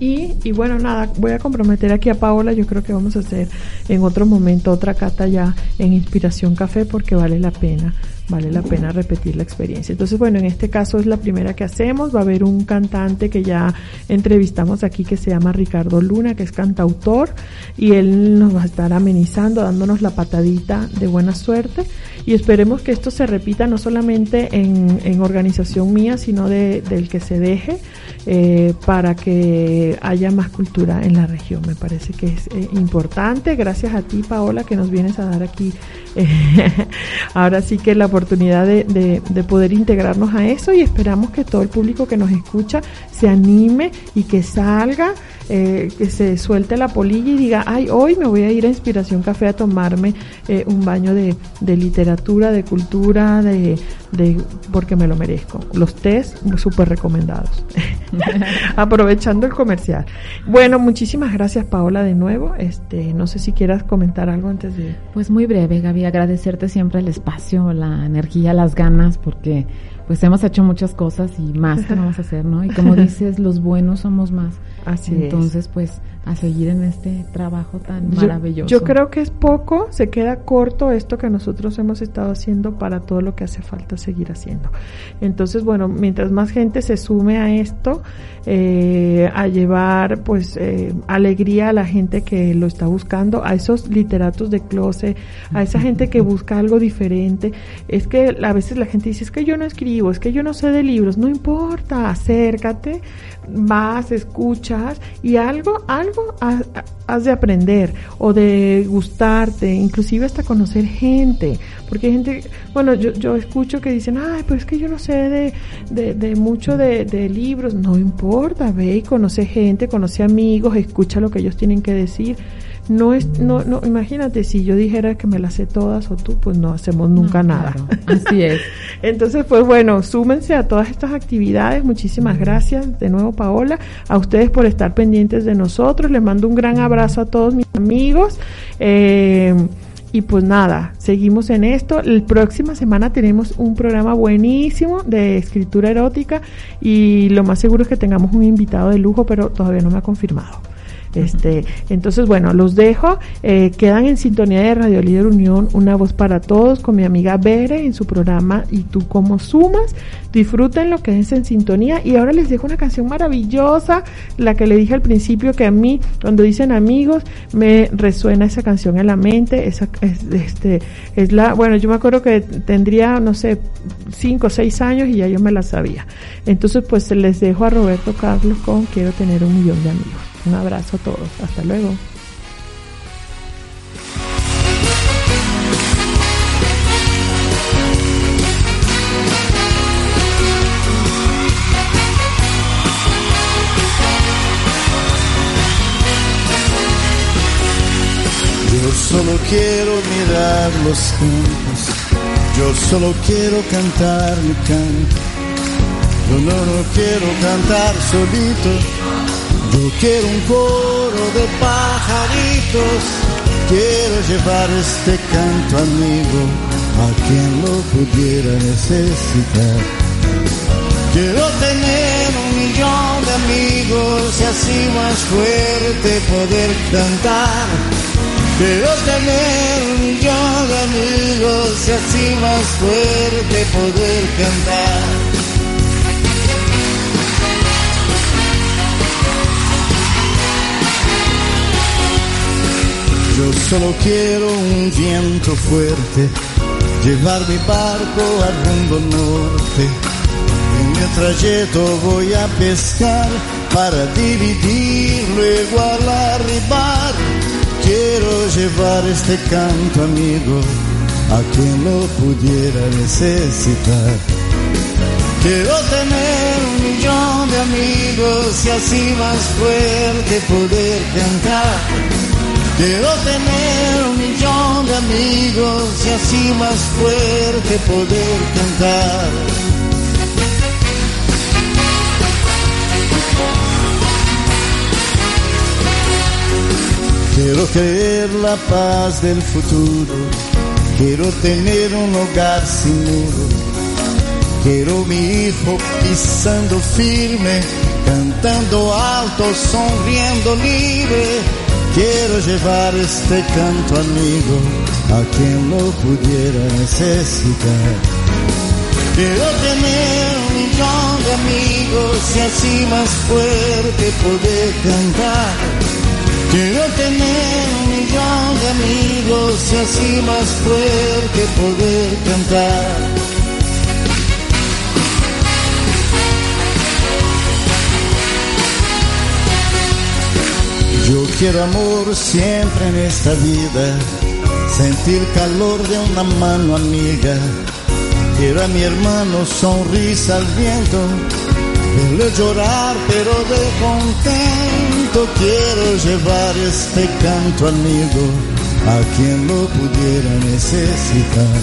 Y, y bueno, nada, voy a comprometer aquí a Paola, yo creo que vamos a hacer en otro momento otra cata ya en Inspiración Café porque vale la pena, vale la pena repetir la experiencia. Entonces, bueno, en este caso es la primera que hacemos, va a haber un cantante que ya entrevistamos aquí que se llama Ricardo Luna, que es cantautor, y él nos va a estar amenizando, dándonos la patadita de buena suerte, y esperemos que esto se repita no solamente en, en organización mía, sino de, del que se deje, eh, para que haya más cultura en la región. Me parece que es eh, importante. Gracias a ti, Paola, que nos vienes a dar aquí eh, ahora sí que la oportunidad de, de, de poder integrarnos a eso y esperamos que todo el público que nos escucha se anime y que salga, eh, que se suelte la polilla y diga, ay, hoy me voy a ir a Inspiración Café a tomarme eh, un baño de, de literatura, de cultura, de, de, porque me lo merezco. Los test súper recomendados. Aprovechando el comercial. Bueno, muchísimas gracias Paola de nuevo. Este, no sé si quieras comentar algo antes de... Pues muy breve, Gaby, agradecerte siempre el espacio, la energía, las ganas, porque pues hemos hecho muchas cosas y más que vamos a hacer, ¿no? Y como dices, los buenos somos más. Así Entonces, pues a seguir en este trabajo tan Yo- maravilloso. Yo, creo que es poco, se queda corto esto que nosotros hemos estado haciendo para todo lo que hace falta seguir haciendo. Entonces, bueno, mientras más gente se sume a esto, eh, a llevar pues eh, alegría a la gente que lo está buscando, a esos literatos de closet, a esa gente que busca algo diferente. Es que a veces la gente dice, es que yo no escribo, es que yo no sé de libros, no importa, acércate, vas, y algo, algo ha- ha- has de aprender o de gustarte, inclusive hasta conocer gente, porque hay gente, bueno, yo, yo escucho que dicen, ay, pues es que yo no sé de, de, de mucho de, de libros, no importa, ve y conoce gente, conoce amigos, escucha lo que ellos tienen que decir. No es, no, no, imagínate si yo dijera que me las sé todas o tú, pues no hacemos nunca No, nada. claro, Así es. Entonces, pues bueno, súmense a todas estas actividades. Muchísimas gracias de nuevo, Paola. A ustedes por estar pendientes de nosotros. Les mando un gran abrazo a todos mis amigos. Eh, y pues nada, seguimos en esto. La próxima semana tenemos un programa buenísimo de escritura erótica y lo más seguro es que tengamos un invitado de lujo, pero todavía no me ha confirmado. Este, entonces, bueno, los dejo. Eh, quedan en sintonía de Radio Líder Unión, una voz para todos, con mi amiga Bere en su programa Y tú cómo sumas. Disfruten lo que es en sintonía. Y ahora les dejo una canción maravillosa, la que le dije al principio que a mí, cuando dicen amigos, me resuena esa canción en la mente. Esa, es, este, es la, bueno, yo me acuerdo que tendría, no sé, cinco o seis años y ya yo me la sabía. Entonces, pues les dejo a Roberto Carlos con Quiero tener un millón de amigos. Un abrazo a todos. Hasta luego. Yo solo quiero mirar los campos, yo solo quiero cantar mi canto. Yo no, no quiero cantar solito, yo quiero un coro de pajaritos. Quiero llevar este canto amigo a quien lo pudiera necesitar. Quiero tener un millón de amigos y así más fuerte poder cantar. Quiero tener un millón de amigos y así más fuerte poder cantar. Solo quiero un viento fuerte, llevar mi barco al rumbo norte. En mi trayecto voy a pescar para dividir, luego al arribar. Quiero llevar este canto amigo a quien lo pudiera necesitar. Quiero tener un millón de amigos y así más fuerte poder cantar. Quiero tener un millón de amigos y así más fuerte poder cantar. Quiero creer la paz del futuro, quiero tener un hogar sin muro, quiero mi hijo pisando firme, cantando alto, sonriendo libre. Quiero llevar este canto amigo a quien lo pudiera necesitar. Quiero tener un millón de amigos y así más fuerte poder cantar. Quiero tener un millón de amigos y así más fuerte poder cantar. Yo quiero amor siempre en esta vida, sentir calor de una mano amiga. Quiero a mi hermano sonrisa al viento, verle llorar pero de contento. Quiero llevar este canto amigo a quien lo pudiera necesitar.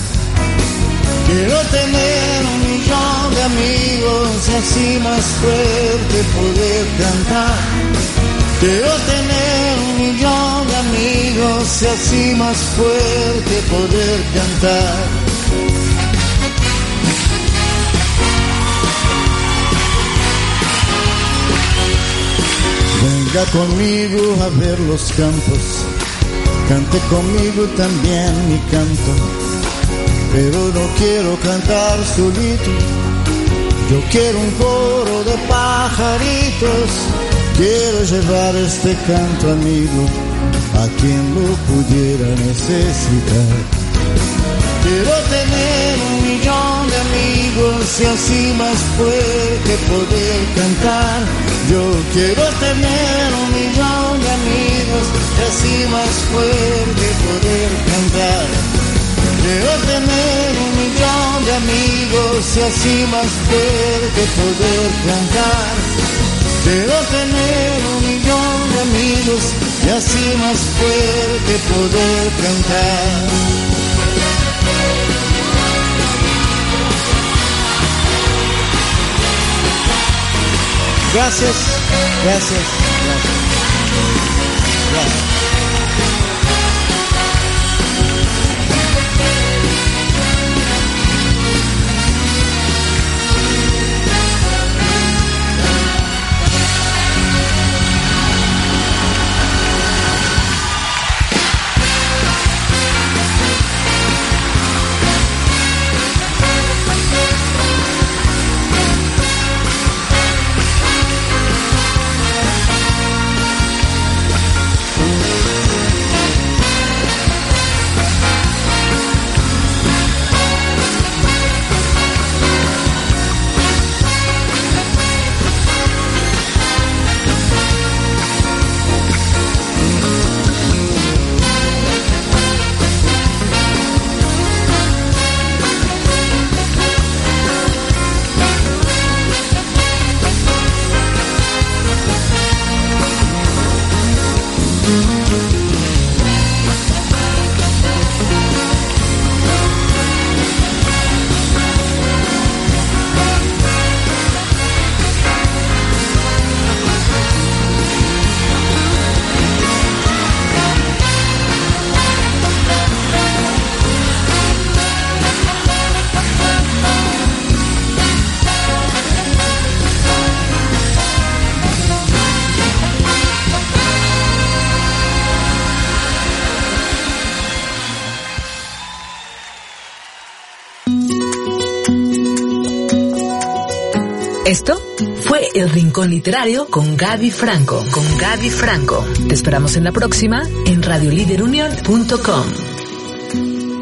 Quiero tener un millón de amigos y así más fuerte poder cantar. Quiero tener un millón de amigos y así más fuerte poder cantar. Venga conmigo a ver los campos, cante conmigo también mi canto, pero no quiero cantar solito, yo quiero un coro de pajaritos Quiero llevar este canto amigo a quien lo pudiera necesitar. Quiero tener un millón de amigos y así más fuerte poder cantar. Yo quiero tener un millón de amigos y así más fuerte poder cantar. Quiero tener un millón de amigos y así más fuerte poder cantar. Quiero tener un millón de amigos y así más fuerte poder cantar. Gracias, gracias, gracias. Gracias. Rincón Literario con Gaby Franco. Con Gaby Franco. Te esperamos en la próxima en radioliderunion.com.